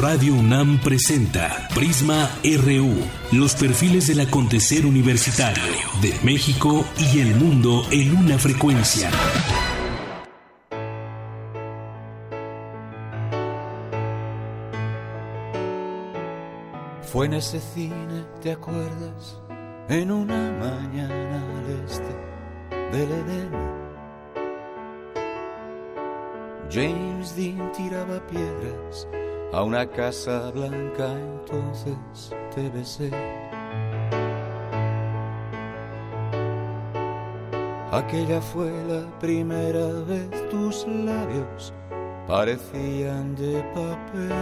Radio UNAM presenta Prisma RU, los perfiles del acontecer universitario de México y el mundo en una frecuencia. Fue en ese cine, ¿te acuerdas? En una mañana al este del Edén. James Dean tiraba piedras a una casa blanca, entonces te besé. Aquella fue la primera vez tus labios parecían de papel.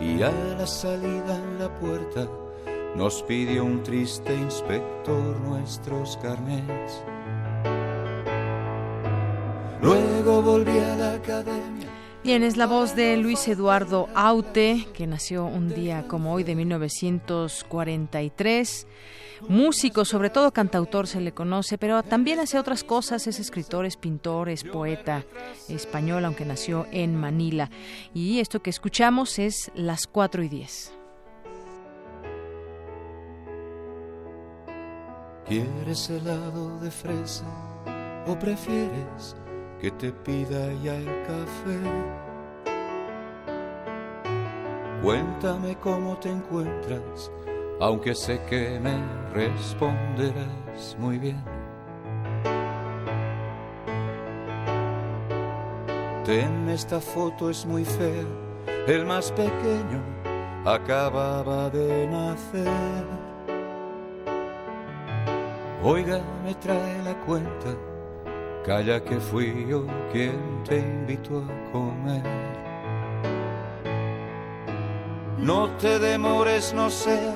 Y a la salida en la puerta nos pidió un triste inspector nuestros carnets. Luego volví a la academia Bien, es la voz de Luis Eduardo Aute, que nació un día como hoy de 1943. Músico, sobre todo cantautor se le conoce, pero también hace otras cosas, es escritor, es pintor, es poeta español, aunque nació en Manila. Y esto que escuchamos es Las 4 y 10. ¿Quieres helado de fresa o prefieres que te pida ya el café. Cuéntame cómo te encuentras, aunque sé que me responderás muy bien. Ten, esta foto es muy fea, el más pequeño acababa de nacer. Oiga, me trae la cuenta Calla que fui yo quien te invitó a comer. No te demores, no sea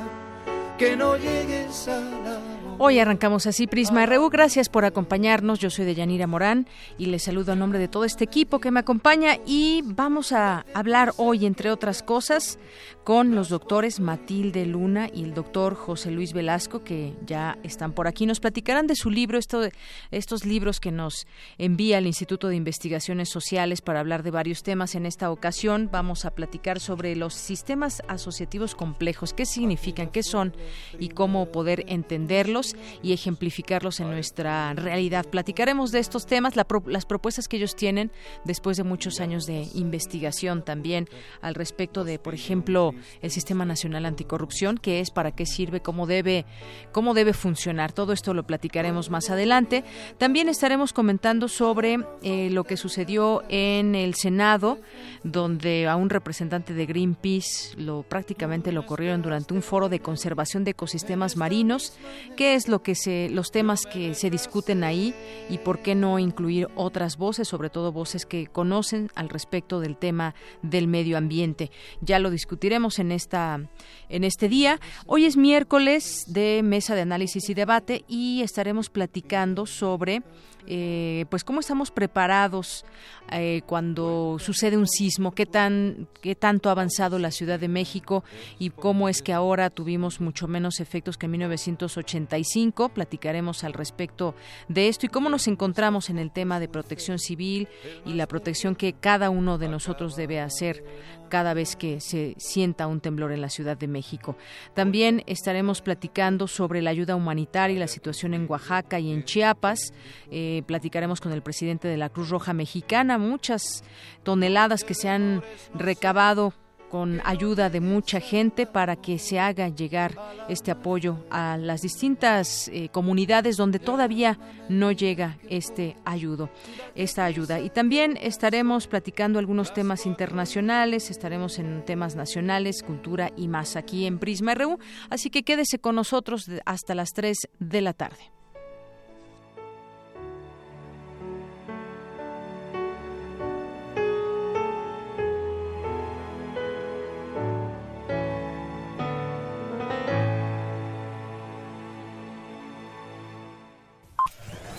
que no llegues a la Hoy arrancamos así Prisma RU. Gracias por acompañarnos. Yo soy Deyanira Morán y les saludo a nombre de todo este equipo que me acompaña y vamos a hablar hoy, entre otras cosas, con los doctores Matilde Luna y el doctor José Luis Velasco, que ya están por aquí. Nos platicarán de su libro, esto, estos libros que nos envía el Instituto de Investigaciones Sociales para hablar de varios temas. En esta ocasión vamos a platicar sobre los sistemas asociativos complejos, qué significan, qué son y cómo poder entenderlos y ejemplificarlos en nuestra realidad. Platicaremos de estos temas, las propuestas que ellos tienen después de muchos años de investigación también al respecto de, por ejemplo, el Sistema Nacional Anticorrupción, qué es, para qué sirve, cómo debe, cómo debe funcionar. Todo esto lo platicaremos más adelante. También estaremos comentando sobre eh, lo que sucedió en el Senado, donde a un representante de Greenpeace lo prácticamente lo corrieron durante un foro de conservación de ecosistemas marinos que es lo que se, los temas que se discuten ahí y por qué no incluir otras voces, sobre todo voces que conocen al respecto del tema del medio ambiente. Ya lo discutiremos en esta en este día. Hoy es miércoles de mesa de análisis y debate y estaremos platicando sobre eh, pues cómo estamos preparados eh, cuando sucede un sismo, qué tan qué tanto ha avanzado la Ciudad de México y cómo es que ahora tuvimos mucho menos efectos que en 1985. Platicaremos al respecto de esto y cómo nos encontramos en el tema de protección civil y la protección que cada uno de nosotros debe hacer cada vez que se sienta un temblor en la Ciudad de México. También estaremos platicando sobre la ayuda humanitaria y la situación en Oaxaca y en Chiapas. Eh, platicaremos con el presidente de la Cruz Roja Mexicana. Muchas toneladas que se han recabado con ayuda de mucha gente para que se haga llegar este apoyo a las distintas eh, comunidades donde todavía no llega este ayudo, esta ayuda. Y también estaremos platicando algunos temas internacionales, estaremos en temas nacionales, cultura y más aquí en Prisma RU, así que quédese con nosotros hasta las 3 de la tarde.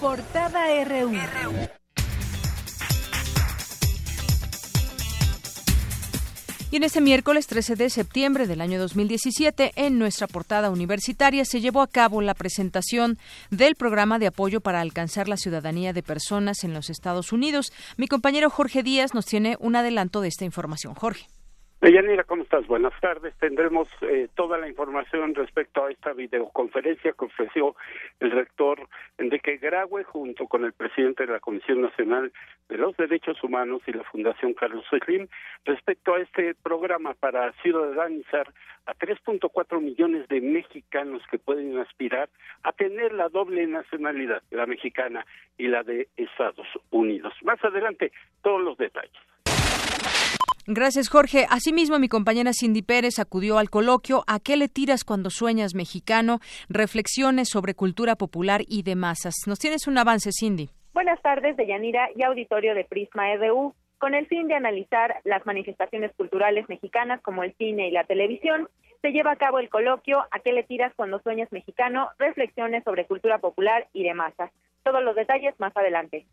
Portada RU. Y en este miércoles 13 de septiembre del año 2017, en nuestra portada universitaria, se llevó a cabo la presentación del programa de apoyo para alcanzar la ciudadanía de personas en los Estados Unidos. Mi compañero Jorge Díaz nos tiene un adelanto de esta información. Jorge. Deyanira, ¿cómo estás? Buenas tardes. Tendremos eh, toda la información respecto a esta videoconferencia que ofreció el rector Enrique Graue junto con el presidente de la Comisión Nacional de los Derechos Humanos y la Fundación Carlos Slim respecto a este programa para ciudadanizar a 3.4 millones de mexicanos que pueden aspirar a tener la doble nacionalidad, la mexicana y la de Estados Unidos. Más adelante, todos los detalles. Gracias, Jorge. Asimismo, mi compañera Cindy Pérez acudió al coloquio ¿A qué le tiras cuando sueñas mexicano? Reflexiones sobre cultura popular y de masas. ¿Nos tienes un avance, Cindy? Buenas tardes, Deyanira y auditorio de Prisma EDU. Con el fin de analizar las manifestaciones culturales mexicanas como el cine y la televisión, se lleva a cabo el coloquio ¿A qué le tiras cuando sueñas mexicano? Reflexiones sobre cultura popular y de masas. Todos los detalles más adelante.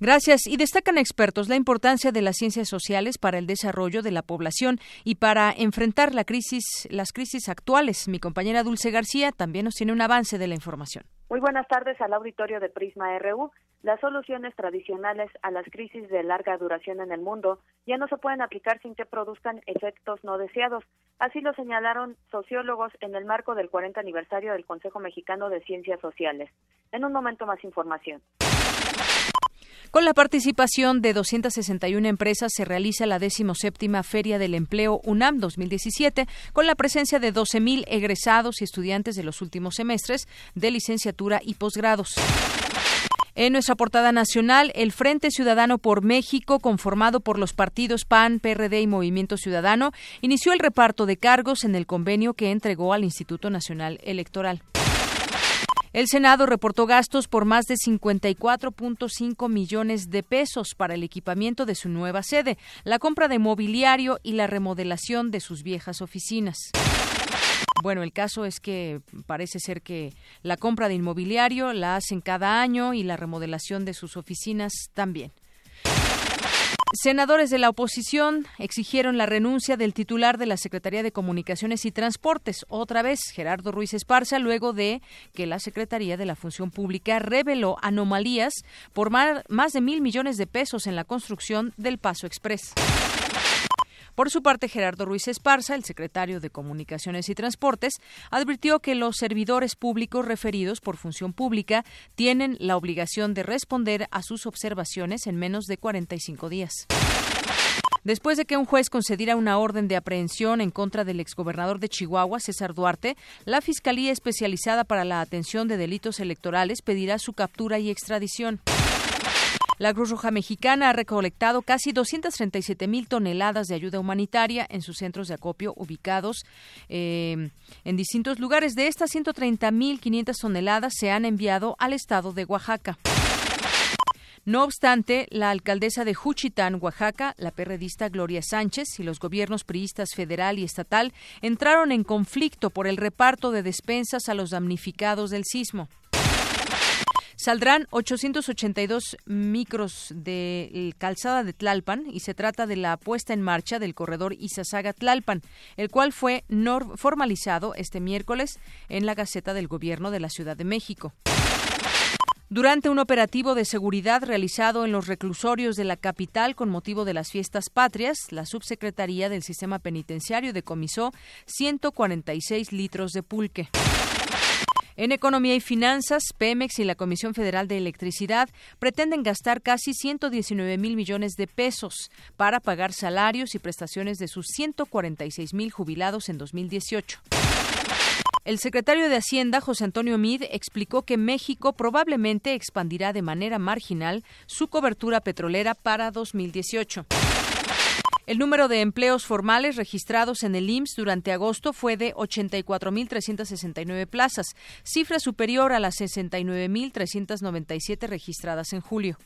Gracias. Y destacan expertos la importancia de las ciencias sociales para el desarrollo de la población y para enfrentar la crisis, las crisis actuales. Mi compañera Dulce García también nos tiene un avance de la información. Muy buenas tardes al auditorio de Prisma RU. Las soluciones tradicionales a las crisis de larga duración en el mundo ya no se pueden aplicar sin que produzcan efectos no deseados. Así lo señalaron sociólogos en el marco del 40 aniversario del Consejo Mexicano de Ciencias Sociales. En un momento más información. Con la participación de 261 empresas se realiza la 17 Feria del Empleo UNAM 2017 con la presencia de 12.000 egresados y estudiantes de los últimos semestres de licenciatura y posgrados. En nuestra portada nacional, el Frente Ciudadano por México, conformado por los partidos PAN, PRD y Movimiento Ciudadano, inició el reparto de cargos en el convenio que entregó al Instituto Nacional Electoral. El Senado reportó gastos por más de 54.5 millones de pesos para el equipamiento de su nueva sede, la compra de mobiliario y la remodelación de sus viejas oficinas. Bueno, el caso es que parece ser que la compra de inmobiliario la hacen cada año y la remodelación de sus oficinas también. Senadores de la oposición exigieron la renuncia del titular de la Secretaría de Comunicaciones y Transportes, otra vez Gerardo Ruiz Esparza, luego de que la Secretaría de la Función Pública reveló anomalías por más de mil millones de pesos en la construcción del Paso Express. Por su parte, Gerardo Ruiz Esparza, el secretario de Comunicaciones y Transportes, advirtió que los servidores públicos referidos por función pública tienen la obligación de responder a sus observaciones en menos de 45 días. Después de que un juez concediera una orden de aprehensión en contra del exgobernador de Chihuahua, César Duarte, la Fiscalía Especializada para la Atención de Delitos Electorales pedirá su captura y extradición. La Cruz Roja Mexicana ha recolectado casi 237 mil toneladas de ayuda humanitaria en sus centros de acopio ubicados eh, en distintos lugares. De estas 130 mil 500 toneladas se han enviado al estado de Oaxaca. No obstante, la alcaldesa de Juchitán, Oaxaca, la perredista Gloria Sánchez y los gobiernos priistas federal y estatal entraron en conflicto por el reparto de despensas a los damnificados del sismo. Saldrán 882 micros de calzada de Tlalpan y se trata de la puesta en marcha del corredor Izazaga-Tlalpan, el cual fue formalizado este miércoles en la Gaceta del Gobierno de la Ciudad de México. Durante un operativo de seguridad realizado en los reclusorios de la capital con motivo de las fiestas patrias, la subsecretaría del Sistema Penitenciario decomisó 146 litros de pulque. En Economía y Finanzas, Pemex y la Comisión Federal de Electricidad pretenden gastar casi 119 mil millones de pesos para pagar salarios y prestaciones de sus 146 mil jubilados en 2018. El secretario de Hacienda, José Antonio Mid, explicó que México probablemente expandirá de manera marginal su cobertura petrolera para 2018. El número de empleos formales registrados en el IMSS durante agosto fue de 84.369 plazas, cifra superior a las 69.397 registradas en julio.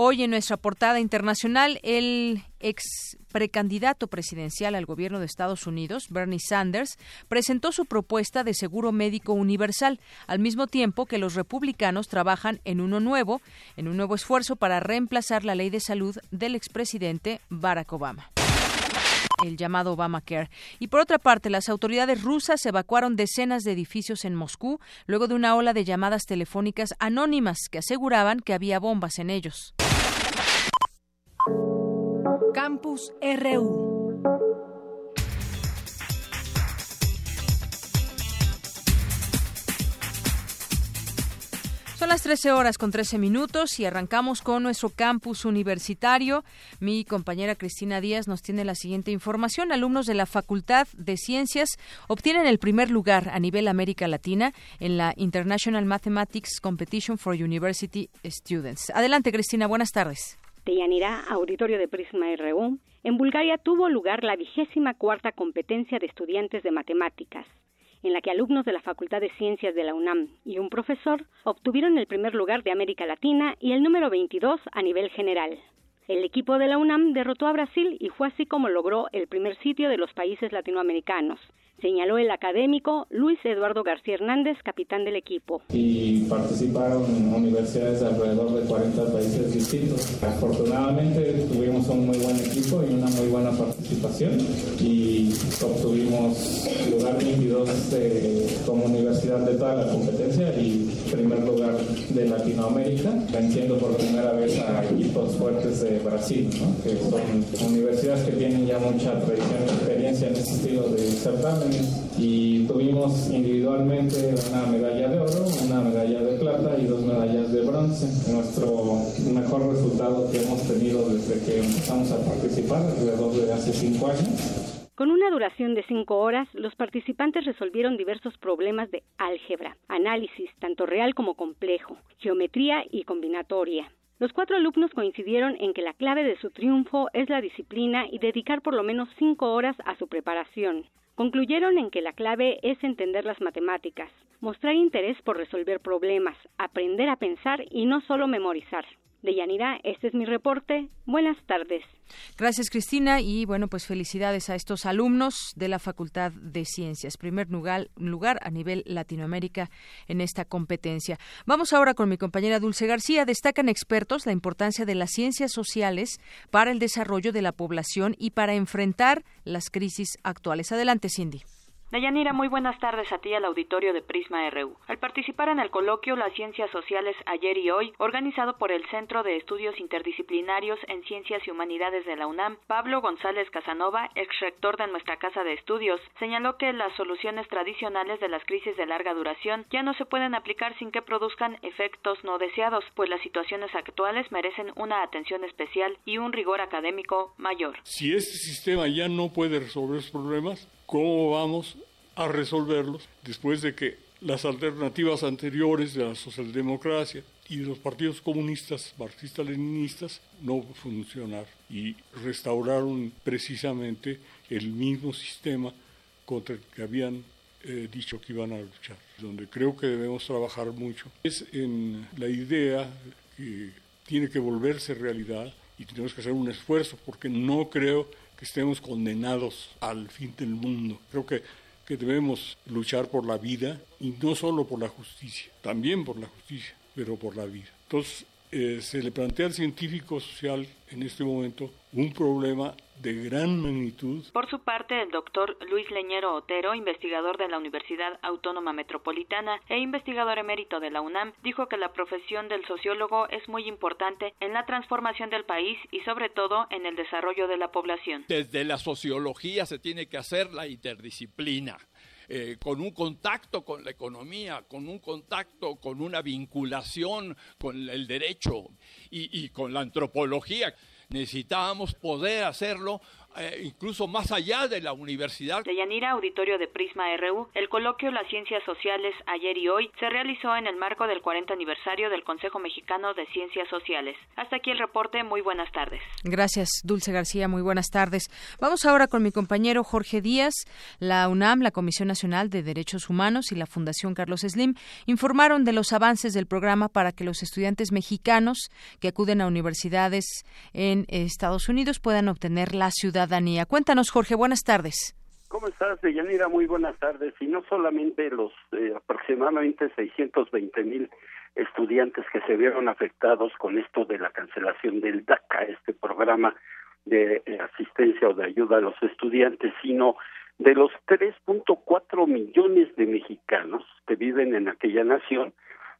Hoy en nuestra portada internacional, el ex precandidato presidencial al gobierno de Estados Unidos, Bernie Sanders, presentó su propuesta de seguro médico universal, al mismo tiempo que los republicanos trabajan en uno nuevo, en un nuevo esfuerzo para reemplazar la ley de salud del expresidente Barack Obama el llamado Obamacare. Y por otra parte, las autoridades rusas evacuaron decenas de edificios en Moscú luego de una ola de llamadas telefónicas anónimas que aseguraban que había bombas en ellos. Campus RU. Son las 13 horas con 13 minutos y arrancamos con nuestro campus universitario. Mi compañera Cristina Díaz nos tiene la siguiente información. Alumnos de la Facultad de Ciencias obtienen el primer lugar a nivel América Latina en la International Mathematics Competition for University Students. Adelante, Cristina. Buenas tardes. Deyanira, auditorio de Prisma RU. En Bulgaria tuvo lugar la vigésima cuarta competencia de estudiantes de matemáticas en la que alumnos de la Facultad de Ciencias de la UNAM y un profesor obtuvieron el primer lugar de América Latina y el número 22 a nivel general. El equipo de la UNAM derrotó a Brasil y fue así como logró el primer sitio de los países latinoamericanos, señaló el académico Luis Eduardo García Hernández, capitán del equipo. Y participaron universidades de alrededor de 40 países distintos. Afortunadamente tuvimos un muy buen equipo y una muy buena participación y obtuvimos lugar 22 como universidad de toda la competencia y primer lugar de Latinoamérica, venciendo por primera vez a equipos fuertes de Brasil, que son universidades que tienen ya mucha tradición y experiencia en este estilo de certamen y tuvimos individualmente una medalla de oro, una medalla de plata y dos medallas de bronce. Nuestro mejor resultado que hemos tenido desde que empezamos a participar, alrededor de hace cinco años. Con una duración de cinco horas, los participantes resolvieron diversos problemas de álgebra, análisis, tanto real como complejo, geometría y combinatoria. Los cuatro alumnos coincidieron en que la clave de su triunfo es la disciplina y dedicar por lo menos cinco horas a su preparación. Concluyeron en que la clave es entender las matemáticas, mostrar interés por resolver problemas, aprender a pensar y no solo memorizar. De Yanira, este es mi reporte. Buenas tardes. Gracias, Cristina. Y bueno, pues felicidades a estos alumnos de la Facultad de Ciencias. Primer lugar, lugar a nivel Latinoamérica en esta competencia. Vamos ahora con mi compañera Dulce García. Destacan expertos la importancia de las ciencias sociales para el desarrollo de la población y para enfrentar las crisis actuales. Adelante, Cindy. Dayanira, muy buenas tardes a ti al auditorio de Prisma RU. Al participar en el coloquio Las Ciencias Sociales ayer y hoy, organizado por el Centro de Estudios Interdisciplinarios en Ciencias y Humanidades de la UNAM, Pablo González Casanova, ex rector de nuestra Casa de Estudios, señaló que las soluciones tradicionales de las crisis de larga duración ya no se pueden aplicar sin que produzcan efectos no deseados, pues las situaciones actuales merecen una atención especial y un rigor académico mayor. Si este sistema ya no puede resolver los problemas, cómo vamos a resolverlos después de que las alternativas anteriores de la socialdemocracia y de los partidos comunistas, marxistas-leninistas, no funcionaron y restauraron precisamente el mismo sistema contra el que habían eh, dicho que iban a luchar. Donde creo que debemos trabajar mucho es en la idea que tiene que volverse realidad y tenemos que hacer un esfuerzo porque no creo que estemos condenados al fin del mundo. Creo que, que debemos luchar por la vida y no solo por la justicia, también por la justicia, pero por la vida. Entonces, eh, se le plantea al científico social en este momento un problema de gran magnitud. Por su parte, el doctor Luis Leñero Otero, investigador de la Universidad Autónoma Metropolitana e investigador emérito de la UNAM, dijo que la profesión del sociólogo es muy importante en la transformación del país y sobre todo en el desarrollo de la población. Desde la sociología se tiene que hacer la interdisciplina. Eh, con un contacto con la economía, con un contacto, con una vinculación con el derecho y, y con la antropología necesitábamos poder hacerlo eh, incluso más allá de la universidad. De Yanira, auditorio de Prisma RU, el coloquio Las Ciencias Sociales ayer y hoy se realizó en el marco del 40 aniversario del Consejo Mexicano de Ciencias Sociales. Hasta aquí el reporte. Muy buenas tardes. Gracias, Dulce García. Muy buenas tardes. Vamos ahora con mi compañero Jorge Díaz. La UNAM, la Comisión Nacional de Derechos Humanos y la Fundación Carlos Slim informaron de los avances del programa para que los estudiantes mexicanos que acuden a universidades en Estados Unidos puedan obtener la ciudadanía. Cuéntanos, Jorge. Buenas tardes. ¿Cómo estás, Deyanira? Muy buenas tardes. Y no solamente los eh, aproximadamente 620 mil estudiantes que se vieron afectados con esto de la cancelación del DACA, este programa de eh, asistencia o de ayuda a los estudiantes, sino de los 3.4 millones de mexicanos que viven en aquella nación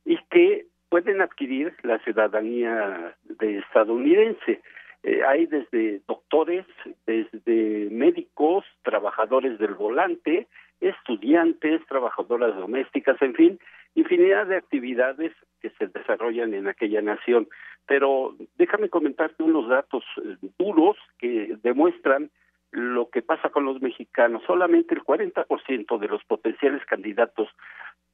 y que pueden adquirir la ciudadanía de estadounidense. Eh, hay desde doctores, desde médicos, trabajadores del volante, estudiantes, trabajadoras domésticas, en fin, infinidad de actividades que se desarrollan en aquella nación. Pero déjame comentarte unos datos eh, duros que demuestran lo que pasa con los mexicanos. Solamente el 40% de los potenciales candidatos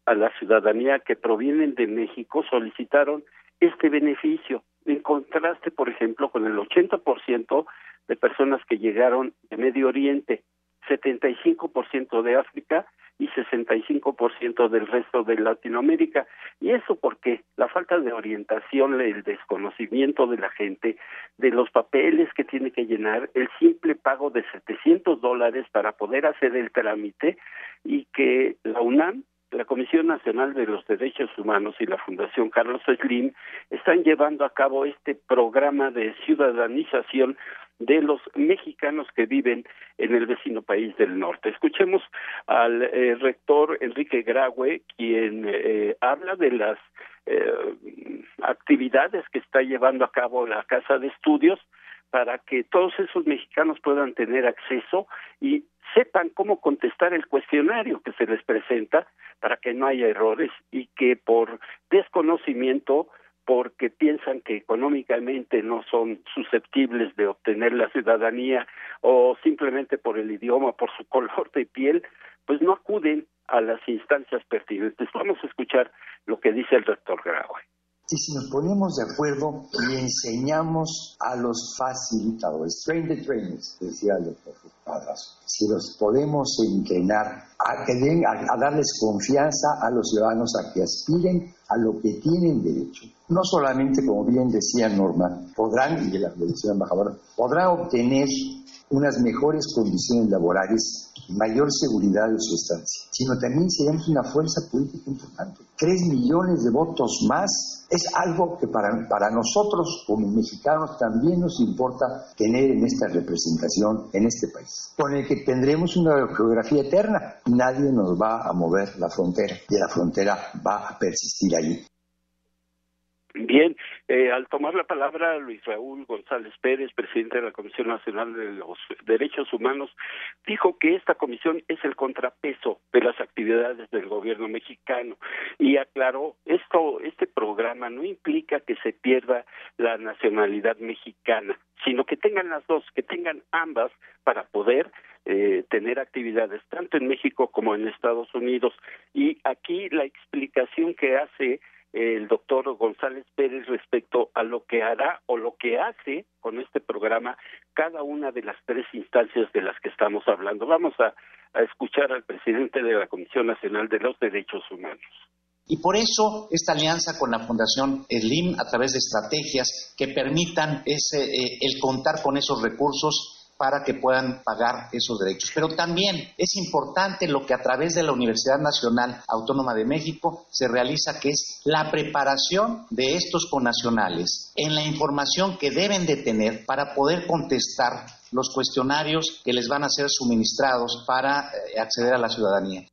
a la ciudadanía que provienen de México solicitaron este beneficio, en contraste, por ejemplo, con el 80% de personas que llegaron de Medio Oriente, 75% de África y 65% del resto de Latinoamérica. ¿Y eso porque La falta de orientación, el desconocimiento de la gente, de los papeles que tiene que llenar, el simple pago de 700 dólares para poder hacer el trámite y que la UNAM la Comisión Nacional de los Derechos Humanos y la Fundación Carlos Slim están llevando a cabo este programa de ciudadanización de los mexicanos que viven en el vecino país del norte. Escuchemos al eh, rector Enrique Graue, quien eh, habla de las eh, actividades que está llevando a cabo la Casa de Estudios para que todos esos mexicanos puedan tener acceso y sepan cómo contestar el cuestionario que se les presenta para que no haya errores y que por desconocimiento porque piensan que económicamente no son susceptibles de obtener la ciudadanía o simplemente por el idioma, por su color de piel, pues no acuden a las instancias pertinentes. Vamos a escuchar lo que dice el rector Graue. Y si nos ponemos de acuerdo y enseñamos a los facilitadores, train the trainers, decía el doctor Padrazo, si los podemos entrenar a, que a, darles confianza a los ciudadanos a que aspiren a lo que tienen derecho, no solamente, como bien decía Norma, podrán, y la embajadora, podrán obtener unas mejores condiciones laborales mayor seguridad de su estancia, sino también seremos una fuerza política importante. Tres millones de votos más es algo que para, para nosotros como mexicanos también nos importa tener en esta representación en este país, con el que tendremos una geografía eterna. Nadie nos va a mover la frontera y la frontera va a persistir allí. Bien, eh, al tomar la palabra Luis Raúl González Pérez, presidente de la Comisión Nacional de los Derechos Humanos, dijo que esta comisión es el contrapeso de las actividades del gobierno mexicano y aclaró esto, este programa no implica que se pierda la nacionalidad mexicana, sino que tengan las dos, que tengan ambas para poder eh, tener actividades tanto en México como en Estados Unidos. Y aquí la explicación que hace el doctor González Pérez respecto a lo que hará o lo que hace con este programa cada una de las tres instancias de las que estamos hablando. Vamos a, escuchar al presidente de la Comisión Nacional de los Derechos Humanos. Y por eso esta alianza con la Fundación Slim a través de estrategias que permitan ese, eh, el contar con esos recursos para que puedan pagar esos derechos. Pero también es importante lo que a través de la Universidad Nacional Autónoma de México se realiza, que es la preparación de estos conacionales en la información que deben de tener para poder contestar los cuestionarios que les van a ser suministrados para eh, acceder a la ciudadanía.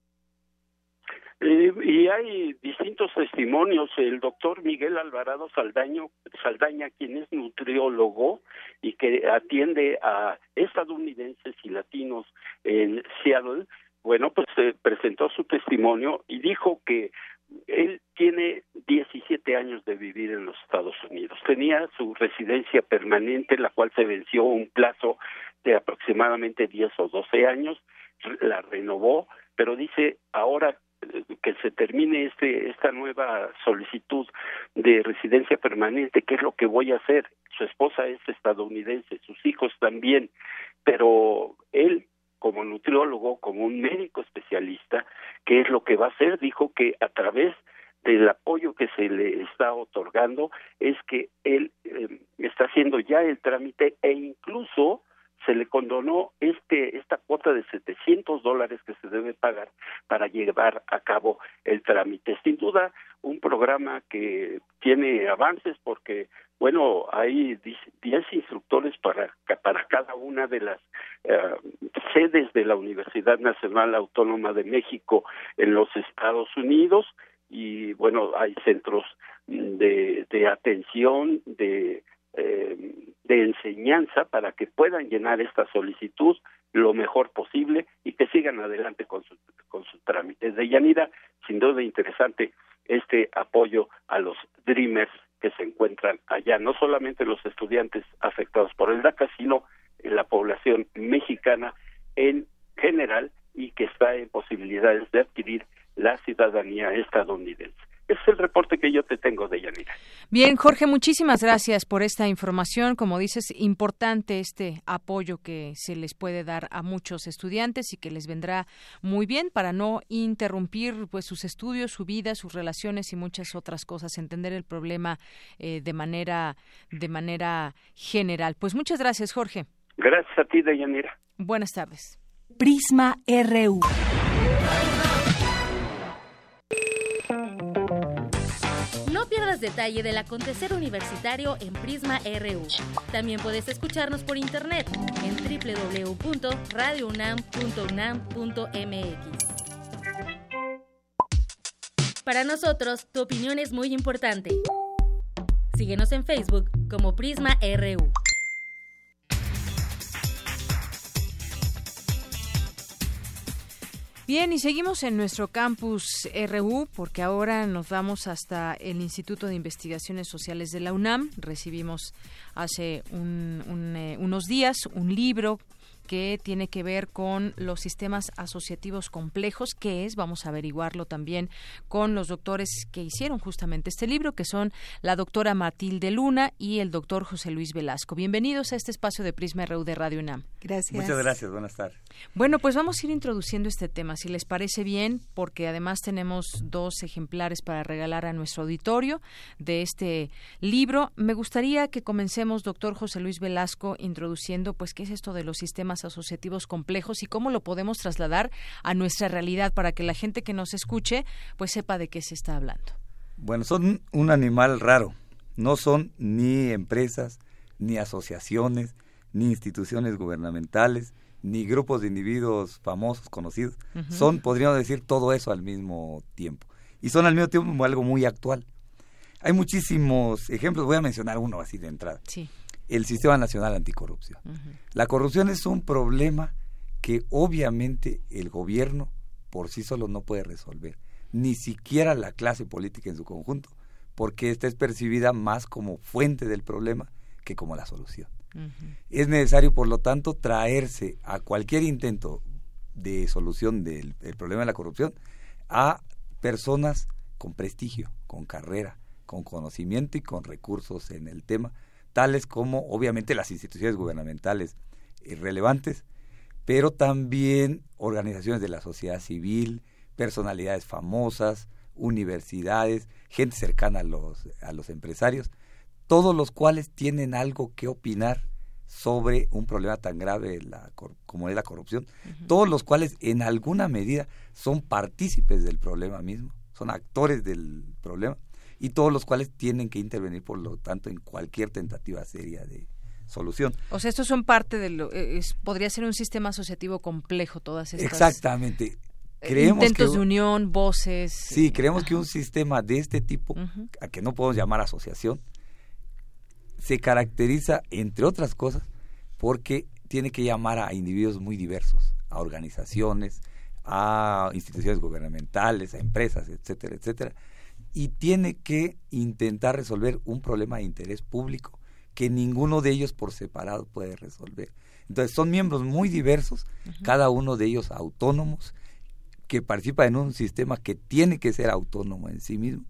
Eh, y hay distintos testimonios. El doctor Miguel Alvarado Saldaño, Saldaña, quien es nutriólogo y que atiende a estadounidenses y latinos en Seattle, bueno, pues eh, presentó su testimonio y dijo que él tiene 17 años de vivir en los Estados Unidos. Tenía su residencia permanente, la cual se venció un plazo de aproximadamente 10 o 12 años, la renovó, pero dice ahora que se termine este esta nueva solicitud de residencia permanente, ¿qué es lo que voy a hacer? Su esposa es estadounidense, sus hijos también, pero él como nutriólogo, como un médico especialista, ¿qué es lo que va a hacer? Dijo que a través del apoyo que se le está otorgando es que él eh, está haciendo ya el trámite e incluso se le condonó este esta cuota de 700 dólares que se debe pagar para llevar a cabo el trámite. Sin duda, un programa que tiene avances porque, bueno, hay 10 instructores para, para cada una de las eh, sedes de la Universidad Nacional Autónoma de México en los Estados Unidos y, bueno, hay centros de, de atención, de eh, de enseñanza para que puedan llenar esta solicitud lo mejor posible y que sigan adelante con, su, con sus trámites. De Yanira, sin duda interesante este apoyo a los Dreamers que se encuentran allá, no solamente los estudiantes afectados por el DACA, sino en la población mexicana en general y que está en posibilidades de adquirir la ciudadanía estadounidense es el reporte que yo te tengo de Yanira. Bien, Jorge, muchísimas gracias por esta información. Como dices, importante este apoyo que se les puede dar a muchos estudiantes y que les vendrá muy bien para no interrumpir pues sus estudios, su vida, sus relaciones y muchas otras cosas, entender el problema eh, de manera de manera general. Pues muchas gracias, Jorge. Gracias a ti, Deyanira. Buenas tardes. Prisma RU. Detalle del acontecer universitario en Prisma RU. También puedes escucharnos por internet en www.radiounam.unam.mx. Para nosotros, tu opinión es muy importante. Síguenos en Facebook como Prisma RU. Bien, y seguimos en nuestro campus RU porque ahora nos vamos hasta el Instituto de Investigaciones Sociales de la UNAM. Recibimos hace eh, unos días un libro que tiene que ver con los sistemas asociativos complejos, que es, vamos a averiguarlo también con los doctores que hicieron justamente este libro, que son la doctora Matilde Luna y el doctor José Luis Velasco. Bienvenidos a este espacio de Prisma RU de Radio UNAM. Gracias. Muchas gracias, buenas tardes. Bueno, pues vamos a ir introduciendo este tema, si les parece bien, porque además tenemos dos ejemplares para regalar a nuestro auditorio de este libro. Me gustaría que comencemos, doctor José Luis Velasco, introduciendo, pues, qué es esto de los sistemas asociativos complejos y cómo lo podemos trasladar a nuestra realidad para que la gente que nos escuche pues sepa de qué se está hablando. Bueno, son un animal raro. No son ni empresas, ni asociaciones, ni instituciones gubernamentales, ni grupos de individuos famosos, conocidos. Son, podríamos decir, todo eso al mismo tiempo. Y son al mismo tiempo algo muy actual. Hay muchísimos ejemplos, voy a mencionar uno así de entrada. Sí el Sistema Nacional Anticorrupción. La corrupción es un problema que obviamente el gobierno por sí solo no puede resolver, ni siquiera la clase política en su conjunto, porque esta es percibida más como fuente del problema que como la solución. Es necesario, por lo tanto, traerse a cualquier intento de solución del problema de la corrupción a personas con prestigio, con carrera, con conocimiento y con recursos en el tema, tales como obviamente las instituciones gubernamentales relevantes, pero también organizaciones de la sociedad civil, personalidades famosas, universidades, gente cercana a los, a los empresarios, todos los cuales tienen algo que opinar sobre un problema tan grave la, como es la corrupción, todos los cuales en alguna medida son partícipes del problema mismo, son actores del problema y todos los cuales tienen que intervenir, por lo tanto, en cualquier tentativa seria de solución. O sea, estos son parte de lo... Eh, es, podría ser un sistema asociativo complejo, todas estas... Exactamente. Eh, creemos intentos de unión, voces. Sí, eh, creemos que un sistema de este tipo, a que no podemos llamar asociación, se caracteriza, entre otras cosas, porque tiene que llamar a individuos muy diversos, a organizaciones, a instituciones gubernamentales, a empresas, etcétera, etcétera, y tiene que intentar resolver un problema de interés público que ninguno de ellos por separado puede resolver. Entonces son miembros muy diversos, cada uno de ellos autónomos, que participa en un sistema que tiene que ser autónomo en sí mismo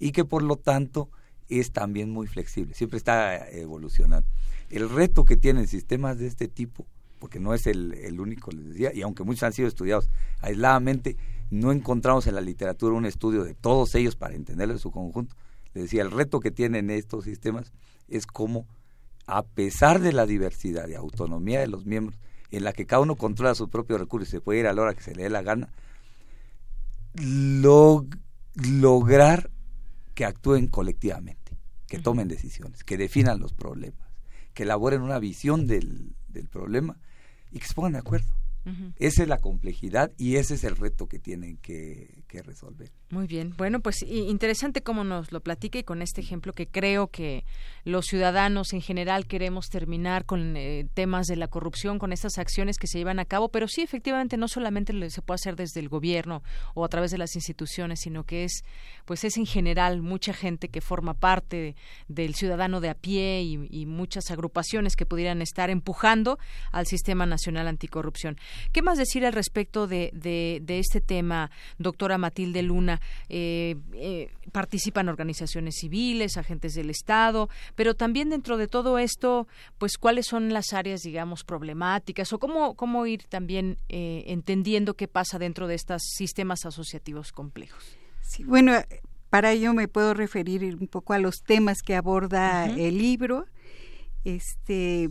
y que por lo tanto es también muy flexible, siempre está evolucionando. El reto que tienen sistemas de este tipo, porque no es el, el único, les decía, y aunque muchos han sido estudiados aisladamente, no encontramos en la literatura un estudio de todos ellos para entenderlo en su conjunto. Les decía, el reto que tienen estos sistemas es cómo, a pesar de la diversidad y autonomía de los miembros, en la que cada uno controla sus propios recursos y se puede ir a la hora que se le dé la gana, lograr que actúen colectivamente, que tomen decisiones, que definan los problemas, que elaboren una visión del, del problema y que se pongan de acuerdo. Esa es la complejidad y ese es el reto que tienen que, resolver. Muy bien. Bueno, pues interesante cómo nos lo platica y con este ejemplo que creo que los ciudadanos en general queremos terminar con eh, temas de la corrupción, con estas acciones que se llevan a cabo, pero sí, efectivamente, no solamente se puede hacer desde el gobierno o a través de las instituciones, sino que es, pues es en general mucha gente que forma parte del ciudadano de a pie y, muchas agrupaciones que pudieran estar empujando al Sistema Nacional Anticorrupción. ¿Qué más decir al respecto de, de, este tema, doctora Matilde Luna? Eh, eh, participan organizaciones civiles, agentes del Estado, pero también dentro de todo esto, pues cuáles son las áreas, digamos, problemáticas o cómo, cómo ir también eh, entendiendo qué pasa dentro de estos sistemas asociativos complejos. Sí, bueno, para ello me puedo referir un poco a los temas que aborda el libro. Este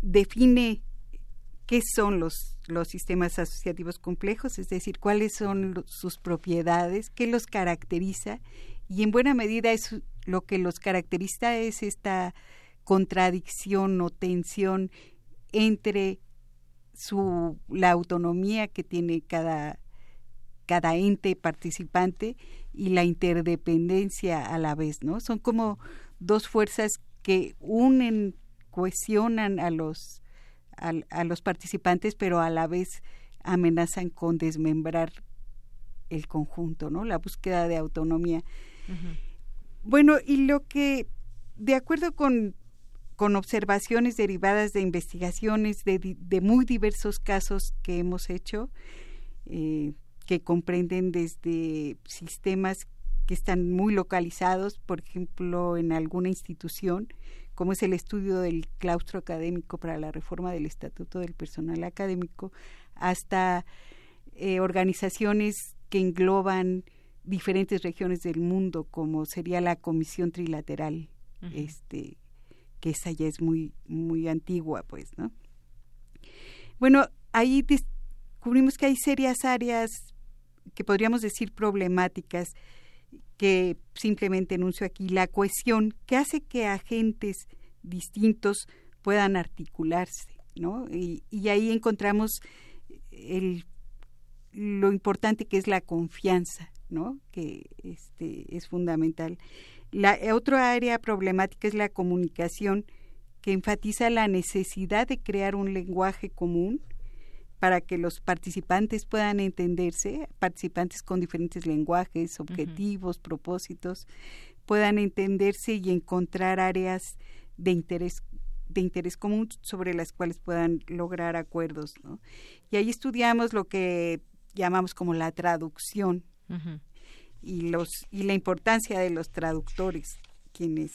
define qué son los, los sistemas asociativos complejos, es decir, cuáles son sus propiedades, qué los caracteriza y en buena medida es lo que los caracteriza es esta contradicción o tensión entre su la autonomía que tiene cada cada ente participante y la interdependencia a la vez, ¿no? Son como dos fuerzas que unen, cohesionan a los a, los participantes, pero a la vez amenazan con desmembrar el conjunto, ¿no? La búsqueda de autonomía. Bueno, y lo que, de acuerdo con, con observaciones derivadas de investigaciones de, de, muy diversos casos que hemos hecho, eh, que comprenden desde sistemas que están muy localizados, por ejemplo, en alguna institución, como es el estudio del claustro académico para la reforma del Estatuto del Personal Académico, hasta eh, organizaciones que engloban diferentes regiones del mundo, como sería la Comisión Trilateral, este, que esa ya es muy, muy antigua, pues, ¿no? Bueno, ahí descubrimos que hay serias áreas que podríamos decir problemáticas que simplemente enuncio aquí, la cohesión que hace que agentes distintos puedan articularse, ¿no? Y, ahí encontramos el, lo importante que es la confianza, ¿no? Que este, es fundamental. La otra área problemática es la comunicación, que enfatiza la necesidad de crear un lenguaje común para que los participantes puedan entenderse, participantes con diferentes lenguajes, objetivos, propósitos, puedan entenderse y encontrar áreas de interés de interés común sobre las cuales puedan lograr acuerdos. Y ahí estudiamos lo que llamamos como la traducción y, los, y la importancia de los traductores, quienes,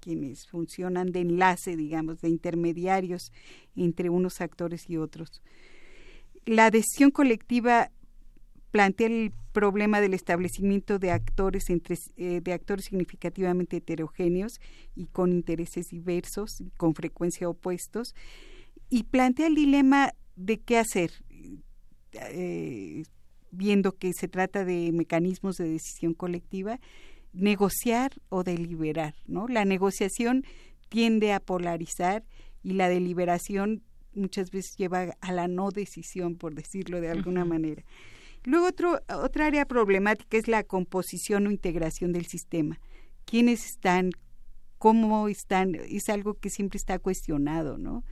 quienes funcionan de enlace, digamos, de intermediarios entre unos actores y otros. La adhesión colectiva plantea el problema del establecimiento de actores entre eh, de actores significativamente heterogéneos y con intereses diversos con frecuencia opuestos y plantea el dilema de qué hacer. Eh, viendo que se trata de mecanismos de decisión colectiva negociar o deliberar no la negociación tiende a polarizar y la deliberación muchas veces lleva a la no decisión, por decirlo de alguna manera. Luego otro, otra área problemática es la composición o integración del sistema. ¿Quiénes están? ¿Cómo están? Es algo que siempre está cuestionado, ¿no?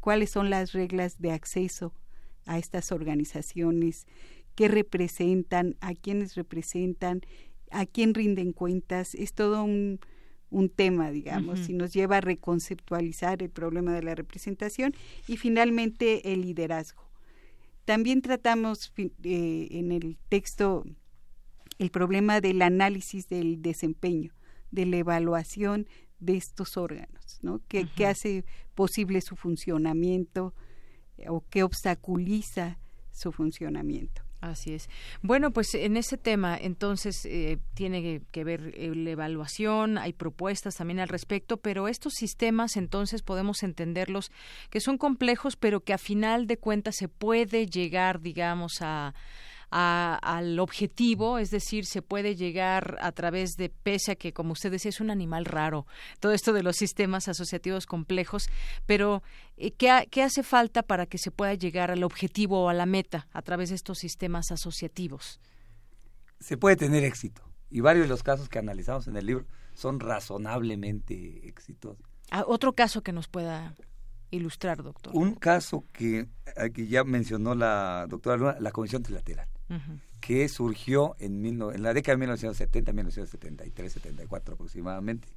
¿Cuáles son las reglas de acceso a estas organizaciones? ¿Qué representan? ¿A quiénes representan? ¿A quién rinden cuentas? Es todo un, un tema, digamos, y nos lleva a reconceptualizar el problema de la representación y finalmente el liderazgo. También tratamos eh, en el texto el problema del análisis del desempeño, de la evaluación de estos órganos, ¿no? ¿Qué, hace posible su funcionamiento eh, o qué obstaculiza su funcionamiento? Así es. Bueno, pues en ese tema entonces eh, tiene que ver eh, la evaluación, hay propuestas también al respecto, pero estos sistemas entonces podemos entenderlos que son complejos, pero que a final de cuentas se puede llegar, digamos, a al objetivo, es decir, se puede llegar a través de, pese a que, como usted decía, es un animal raro, todo esto de los sistemas asociativos complejos, pero eh, ¿qué, ¿qué hace falta para que se pueda llegar al objetivo o a la meta a través de estos sistemas asociativos? Se puede tener éxito, y varios de los casos que analizamos en el libro son razonablemente exitosos. Ah, otro caso que nos pueda ilustrar, doctor. Un caso que, que ya mencionó la doctora Luna, la Comisión Trilateral que surgió en, en la década de 1970, 1973, 74 aproximadamente,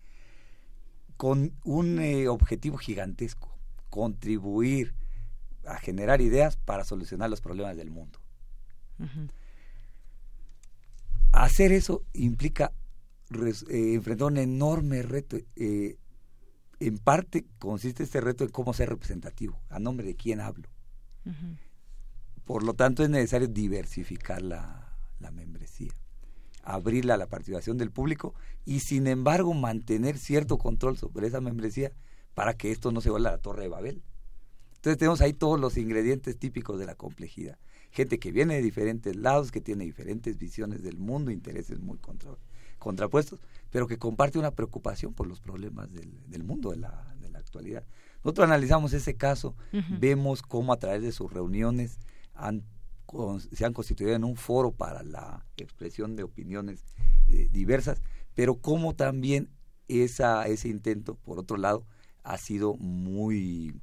con un eh, objetivo gigantesco, contribuir a generar ideas para solucionar los problemas del mundo. Hacer eso implica eh, enfrentar un enorme reto. Eh, en parte consiste este reto en cómo ser representativo, a nombre de quién hablo. Por lo tanto, es necesario diversificar la, la membresía, abrirla a la participación del público y, sin embargo, mantener cierto control sobre esa membresía para que esto no se vuelva a la torre de Babel. Entonces tenemos ahí todos los ingredientes típicos de la complejidad. Gente que viene de diferentes lados, que tiene diferentes visiones del mundo, intereses muy contrapuestos, pero que comparte una preocupación por los problemas del, del mundo de la, de la, actualidad. Nosotros analizamos ese caso, vemos cómo a través de sus reuniones han, se han constituido en un foro para la expresión de opiniones eh, diversas, pero como también esa, ese intento, por otro lado, ha sido muy,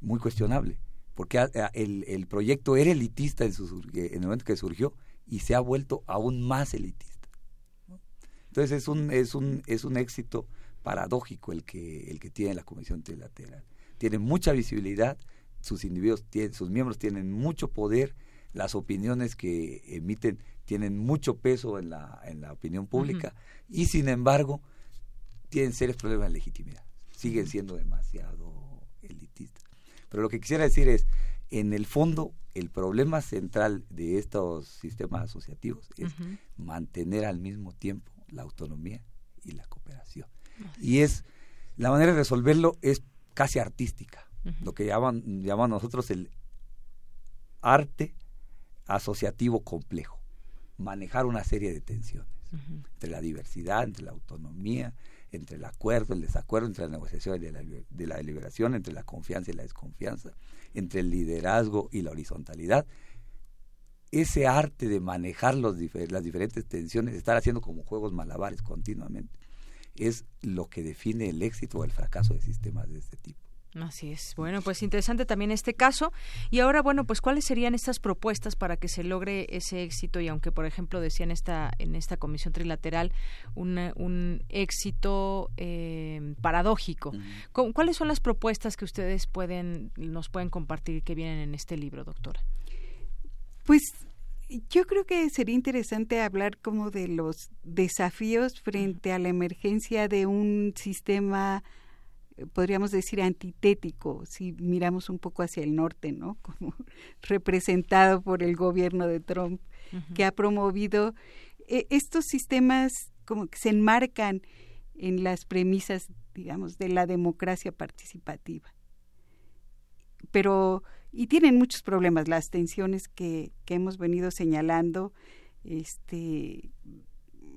muy cuestionable, porque el, el, proyecto era elitista en, su, en el momento que surgió y se ha vuelto aún más elitista. Entonces es un, es un, es un éxito paradójico el que, el que tiene la Comisión Trilateral. Tiene mucha visibilidad, sus individuos tienen, sus miembros tienen mucho poder, las opiniones que emiten tienen mucho peso en la, en la opinión pública y sin embargo tienen serios problemas de legitimidad, siguen siendo demasiado elitistas. Pero lo que quisiera decir es, en el fondo, el problema central de estos sistemas asociativos es mantener al mismo tiempo la autonomía y la cooperación. Y es, la manera de resolverlo es casi artística lo que llaman, llamamos nosotros el arte asociativo complejo, manejar una serie de tensiones entre la diversidad, entre la autonomía, entre el acuerdo, el desacuerdo, entre la negociación y la, de la deliberación, entre la confianza y la desconfianza, entre el liderazgo y la horizontalidad. Ese arte de manejar los las diferentes tensiones, estar haciendo como juegos malabares continuamente, es lo que define el éxito o el fracaso de sistemas de este tipo. Así es. Bueno, pues interesante también este caso. Y ahora, bueno, pues cuáles serían estas propuestas para que se logre ese éxito y aunque, por ejemplo, decían esta en esta comisión trilateral un, un éxito eh, paradójico. ¿Cuáles son las propuestas que ustedes pueden nos pueden compartir que vienen en este libro, doctora? Pues yo creo que sería interesante hablar como de los desafíos frente a la emergencia de un sistema podríamos decir, antitético, si miramos un poco hacia el norte, ¿no? Como representado por el gobierno de Trump, que ha promovido eh, estos sistemas como que se enmarcan en las premisas, digamos, de la democracia participativa. Pero, y tienen muchos problemas, las tensiones que, que hemos venido señalando, este,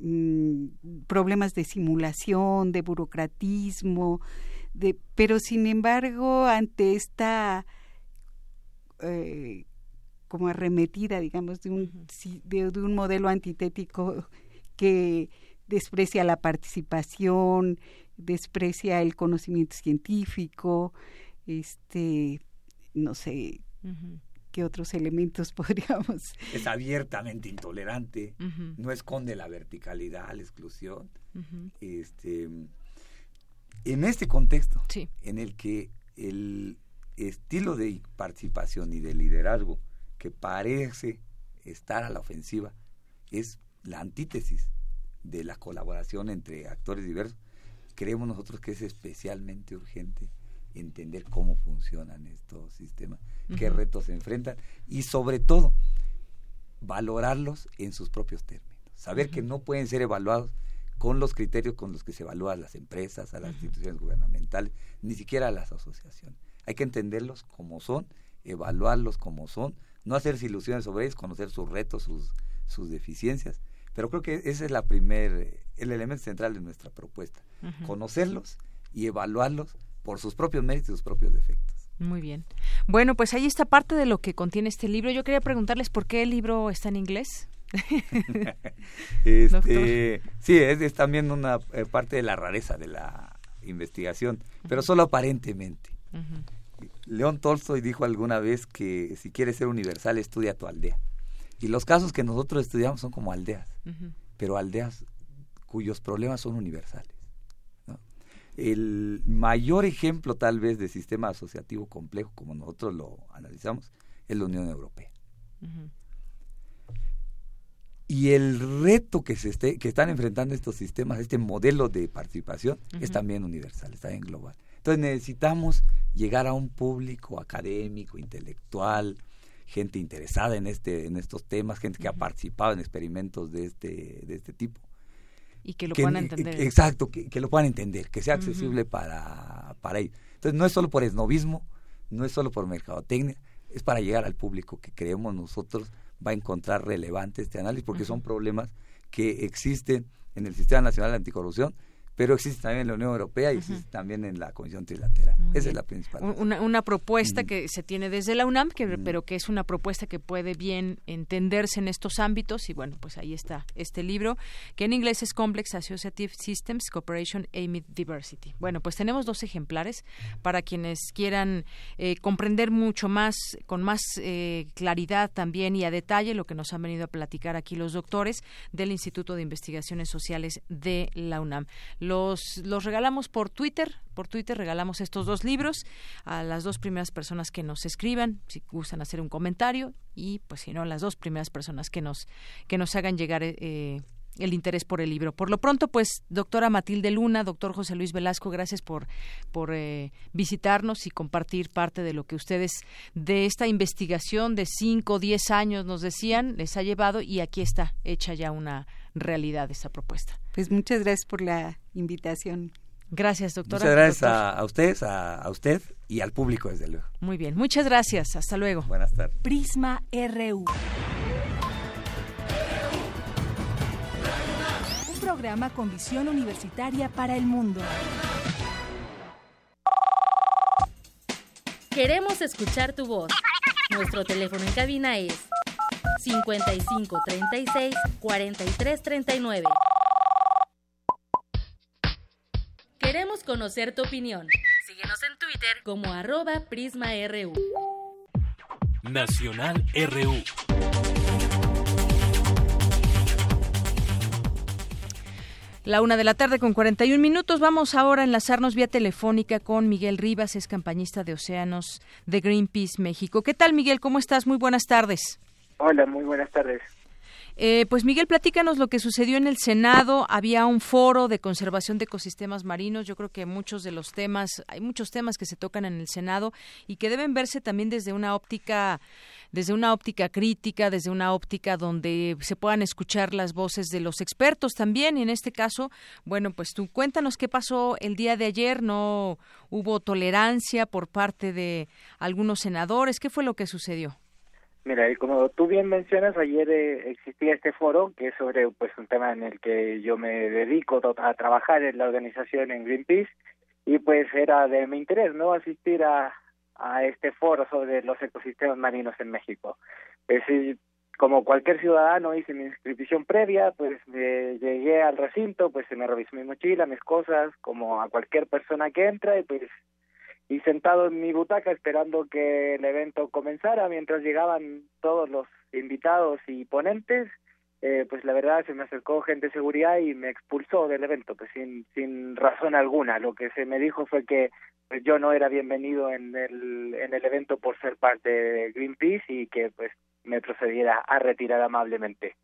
mm, problemas de simulación, de burocratismo, pero sin embargo, ante esta eh, como arremetida, digamos, de un, de, un modelo antitético que desprecia la participación, desprecia el conocimiento científico, este, no sé, qué otros elementos podríamos. Es abiertamente intolerante, no esconde la verticalidad, la exclusión, este En este contexto, en el que el estilo de participación y de liderazgo que parece estar a la ofensiva es la antítesis de la colaboración entre actores diversos, creemos nosotros que es especialmente urgente entender cómo funcionan estos sistemas, qué retos se enfrentan y sobre todo valorarlos en sus propios términos. Saber que no pueden ser evaluados con los criterios con los que se evalúan las empresas, a las instituciones gubernamentales, ni siquiera a las asociaciones. Hay que entenderlos como son, evaluarlos como son, no hacerse ilusiones sobre ellos, conocer sus retos, sus, sus deficiencias. Pero creo que ese es la primer, el elemento central de nuestra propuesta. Conocerlos y evaluarlos por sus propios méritos y sus propios defectos. Muy bien. Bueno, pues ahí está parte de lo que contiene este libro. Yo quería preguntarles por qué el libro está en inglés. Este, sí, es, también una eh, parte de la rareza de la investigación, pero solo aparentemente. León Tolstoy dijo alguna vez que si quieres ser universal, estudia tu aldea. Y los casos que nosotros estudiamos son como aldeas, pero aldeas cuyos problemas son universales. El mayor ejemplo tal vez de sistema asociativo complejo, como nosotros lo analizamos, es la Unión Europea. Y el reto que, se esté, que están enfrentando estos sistemas, este modelo de participación, es también universal, está en global. Entonces necesitamos llegar a un público académico, intelectual, gente interesada en este en estos temas, gente que ha participado en experimentos de este de este tipo. Y que lo puedan entender. Exacto, que, lo puedan entender, que sea accesible para, para ellos. Entonces no es solo por esnovismo, no es solo por mercadotecnia, es para llegar al público que creemos nosotros va a encontrar relevante este análisis, porque son problemas que existen en el Sistema Nacional de Anticorrupción pero existe también en la Unión Europea y existe también en la Comisión Trilateral. Esa es la principal. Una, una propuesta que se tiene desde la UNAM, que, pero que es una propuesta que puede bien entenderse en estos ámbitos y bueno, pues ahí está este libro, que en inglés es Complex Associative Systems Cooperation Amid Diversity. Bueno, pues tenemos dos ejemplares para quienes quieran eh, comprender mucho más, con más eh, claridad también y a detalle lo que nos han venido a platicar aquí los doctores del Instituto de Investigaciones Sociales de la UNAM los, los regalamos por Twitter. Por Twitter regalamos estos dos libros a las dos primeras personas que nos escriban, si gustan hacer un comentario, y pues si no, las dos primeras personas que nos, que nos hagan llegar eh, el interés por el libro. Por lo pronto, pues, doctora Matilde Luna, doctor José Luis Velasco, gracias por, por eh, visitarnos y compartir parte de lo que ustedes de esta investigación de cinco o diez años nos decían, les ha llevado y aquí está hecha ya una realidad esta propuesta. Pues muchas gracias por la invitación. Gracias, doctora. Muchas gracias a, ustedes, a, usted y al público, desde luego. Muy bien, muchas gracias. Hasta luego. Buenas tardes. Prisma RU. Programa con visión universitaria para el mundo. Queremos escuchar tu voz. Nuestro teléfono en cabina es 55 36 43 39. Queremos conocer tu opinión. Síguenos en Twitter como arroba PrismaRU. Nacional RU. La una de la tarde con 41 minutos. Vamos ahora a enlazarnos vía telefónica con Miguel Rivas, es campañista de océanos de Greenpeace México. ¿Qué tal, Miguel? ¿Cómo estás? Muy buenas tardes. Hola, muy buenas tardes. Eh, pues Miguel, platícanos lo que sucedió en el Senado. Había un foro de conservación de ecosistemas marinos. Yo creo que muchos de los temas, hay muchos temas que se tocan en el Senado y que deben verse también desde una óptica, desde una óptica crítica, desde una óptica donde se puedan escuchar las voces de los expertos también. Y en este caso, bueno, pues tú cuéntanos qué pasó el día de ayer. No hubo tolerancia por parte de algunos senadores. ¿Qué fue lo que sucedió? Mira, y como tú bien mencionas, ayer eh, existía este foro que es sobre pues un tema en el que yo me dedico a trabajar en la organización en Greenpeace y pues era de mi interés, ¿no? Asistir a, a este foro sobre los ecosistemas marinos en México. Pues, como cualquier ciudadano hice mi inscripción previa, pues llegué al recinto, pues se me revisó mi mochila, mis cosas, como a cualquier persona que entra y pues y sentado en mi butaca esperando que el evento comenzara mientras llegaban todos los invitados y ponentes eh, pues la verdad se me acercó gente de seguridad y me expulsó del evento, pues sin, sin razón alguna. Lo que se me dijo fue que pues, yo no era bienvenido en el, en el evento por ser parte de Greenpeace y que pues me procediera a retirar amablemente.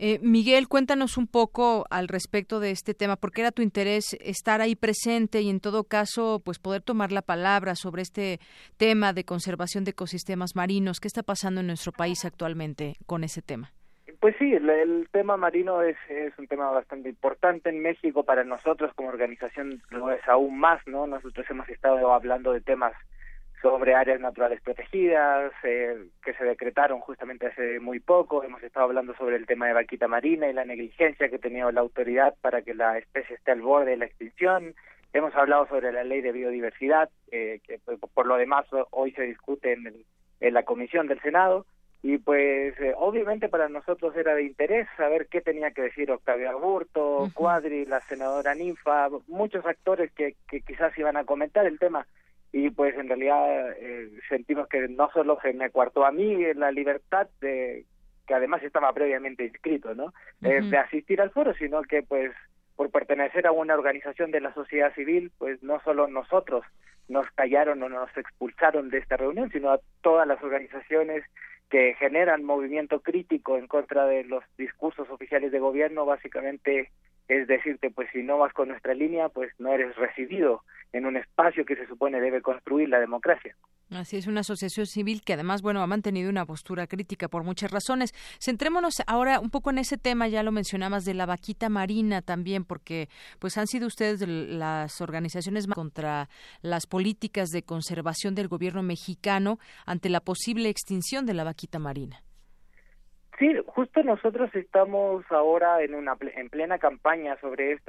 Eh, Miguel, cuéntanos un poco al respecto de este tema, porque era tu interés estar ahí presente y en todo caso, pues poder tomar la palabra sobre este tema de conservación de ecosistemas marinos. ¿Qué está pasando en nuestro país actualmente con ese tema? Pues sí, el, tema marino es, es, un tema bastante importante en México para nosotros como organización lo es aún más, ¿no? Nosotros hemos estado hablando de temas sobre áreas naturales protegidas eh, que se decretaron justamente hace muy poco. Hemos estado hablando sobre el tema de vaquita marina y la negligencia que ha tenido la autoridad para que la especie esté al borde de la extinción. Hemos hablado sobre la ley de biodiversidad, eh, que por lo demás hoy se discute en, en la comisión del Senado. Y pues eh, obviamente para nosotros era de interés saber qué tenía que decir Octavio Aburto, Cuadri, la senadora Ninfa, muchos actores que, que quizás iban a comentar el tema y pues en realidad eh, sentimos que no solo se me cuartó a mí la libertad de que además estaba previamente inscrito, ¿no? Eh, de asistir al foro, sino que pues por pertenecer a una organización de la sociedad civil, pues no solo nosotros nos callaron o nos expulsaron de esta reunión, sino a todas las organizaciones que generan movimiento crítico en contra de los discursos oficiales de gobierno, básicamente es decirte, pues si no vas con nuestra línea, pues no eres recibido en un espacio que se supone debe construir la democracia. Así es, una asociación civil que además, bueno, ha mantenido una postura crítica por muchas razones. Centrémonos ahora un poco en ese tema, ya lo mencionabas, de la vaquita marina también, porque pues han sido ustedes las organizaciones contra las políticas de conservación del gobierno mexicano ante la posible extinción de la vaquita marina. Sí, justo nosotros estamos ahora en una en plena campaña sobre esto